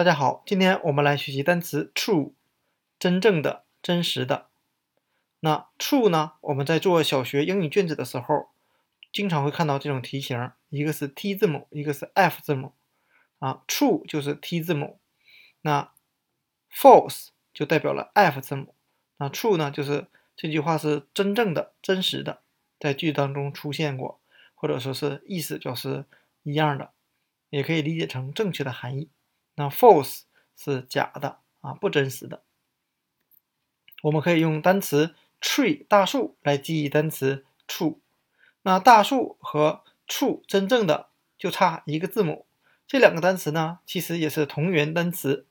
大家好，今天我们来学习单词 true，真正的、真实的。那 true 呢？我们在做小学英语卷子的时候，经常会看到这种题型，一个是 T 字母，一个是 F 字母。啊，true 就是 T 字母，那 false 就代表了 F 字母。那 true 呢，就是这句话是真正的、真实的，在句子当中出现过，或者说是意思就是一样的，也可以理解成正确的含义。那 false 是假的啊，不真实的。我们可以用单词 tree 大树来记忆单词 true。那大树和 true 真正的就差一个字母。这两个单词呢，其实也是同源单词。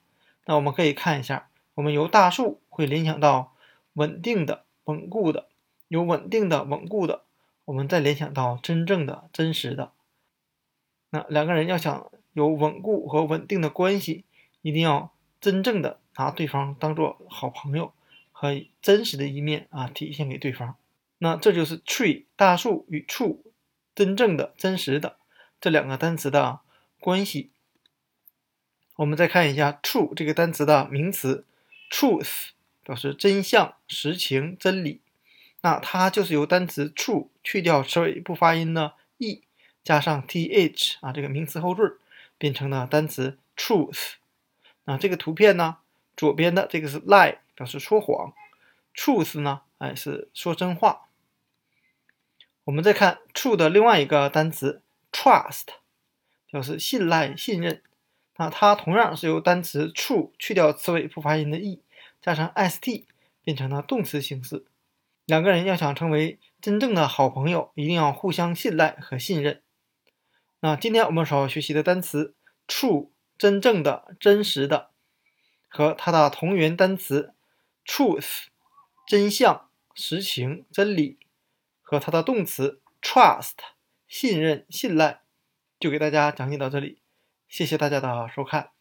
那我们可以看一下，我们由大树会联想到稳定的、稳固的，有稳定的、稳固的，我们再联想到真正的、真实的。那两个人要想。有稳固和稳定的关系，一定要真正的拿对方当做好朋友和真实的一面啊体现给对方。那这就是 tree 大树与 true 真正的真实的这两个单词的关系。我们再看一下 true 这个单词的名词，truth 表示真相、实情、真理。那它就是由单词 true 去掉词尾不发音的 e，加上 th 啊这个名词后缀。变成了单词 truth。那这个图片呢？左边的这个是 lie，表示说谎；truth 呢，哎，是说真话。我们再看 true 的另外一个单词 trust，表示信赖、信任。那它同样是由单词 true 去掉词尾不发音的 e，加上 st，变成了动词形式。两个人要想成为真正的好朋友，一定要互相信赖和信任。那今天我们所要学习的单词 true 真正的、真实的，和它的同源单词 truth 真相、实情、真理，和它的动词 trust 信任、信赖，就给大家讲解到这里。谢谢大家的收看。